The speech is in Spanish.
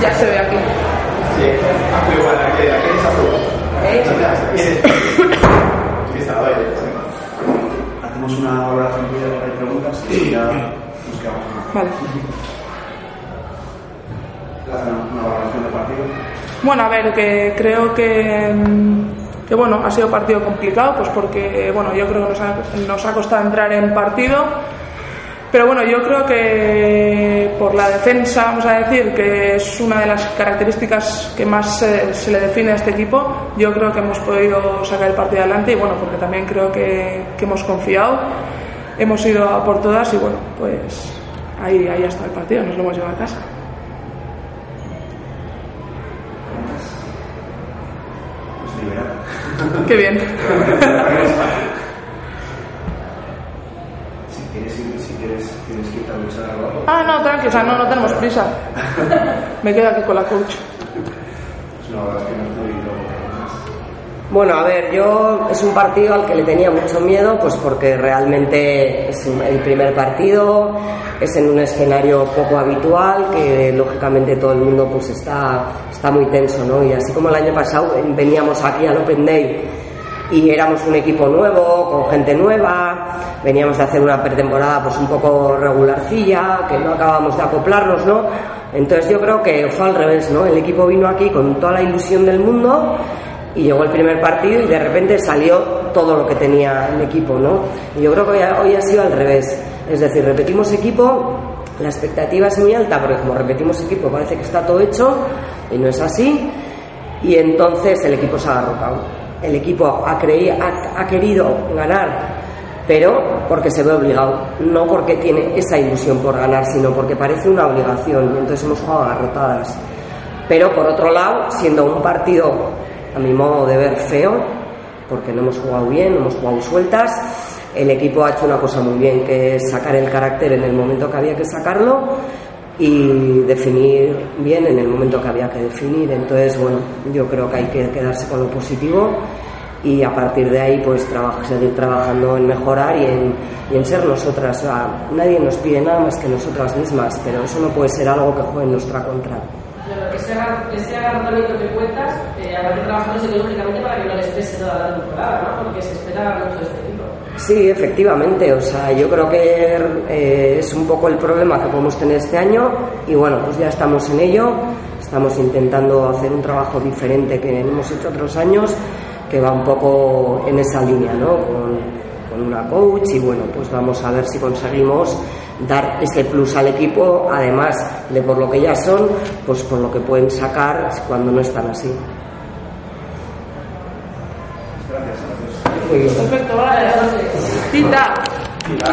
Ya se ve aquí. Sí, azul igual, aquí, aquí es azul. ¿Eh? Aquí está, vale. Hacemos una valoración de preguntas y ya nos quedamos Vale. una, una valoración del partido. Bueno, a ver, que creo que, mm, que bueno, ha sido partido complicado, pues porque bueno, yo creo que nos ha, nos ha costado entrar en partido. Pero bueno, yo creo que por la defensa, vamos a decir, que es una de las características que más eh, se le define a este equipo, yo creo que hemos podido sacar el partido adelante y bueno, porque también creo que, que hemos confiado, hemos ido a por todas y bueno, pues ahí, ahí está el partido, nos lo hemos llevado a casa. Pues. Qué bien. Si quieres, ir- si quieres, tienes que irte a luchar o algo. Ah, no, tranqui, o sea, no, no tenemos prisa. Me quedo aquí con la coach. Es una valoración tú y luego más. Bueno, a ver, yo es un partido al que le tenía mucho miedo, pues porque realmente es el primer partido, es en un escenario poco habitual, que lógicamente todo el mundo pues está, está muy tenso, ¿no? Y así como el año pasado veníamos aquí al Open Day y éramos un equipo nuevo, con gente nueva, veníamos de hacer una pretemporada pues un poco regularcilla, que no acabamos de acoplarnos, ¿no? Entonces yo creo que fue al revés, ¿no? El equipo vino aquí con toda la ilusión del mundo y llegó el primer partido y de repente salió todo lo que tenía el equipo, ¿no? Y yo creo que hoy ha, sido al revés, es decir, repetimos equipo, la expectativa es muy alta porque como repetimos equipo parece que está todo hecho y no es así y entonces el equipo se ha agarrotado. El equipo ha, creí- ha, querido ganar, pero porque se ve obligado, no porque tiene esa ilusión por ganar, sino porque parece una obligación. y Entonces hemos jugado agarrotadas. Pero por otro lado, siendo un partido, a mi modo de ver, feo, porque no hemos jugado bien, no hemos jugado sueltas, el equipo ha hecho una cosa muy bien, que es sacar el carácter en el momento que había que sacarlo y definir bien en el momento que había que definir. Entonces, bueno, yo creo que hay que quedarse con lo positivo y a partir de ahí pues traba- seguir trabajando en mejorar y en, y en ser nosotras. O sea, nadie nos pide nada más que nosotras mismas, pero eso no puede ser algo que juegue en nuestra contra. Pero ese, ese agarramiento que cuentas, eh, habrá que trabajarlo psicológicamente para que no les pese toda la temporada, ¿no? Porque se espera mucho este equipo. Sí, efectivamente. O sea, yo creo que eh, es un poco el problema que podemos tener este año y bueno, pues ya estamos en ello. Estamos intentando hacer un trabajo diferente que hemos hecho otros años, que va un poco en esa línea, ¿no? Con, con una coach y bueno, pues vamos a ver si conseguimos dar ese plus al equipo, además de por lo que ya son, pues por lo que pueden sacar cuando no están así. Gracias. Perfecto, vale. Tita.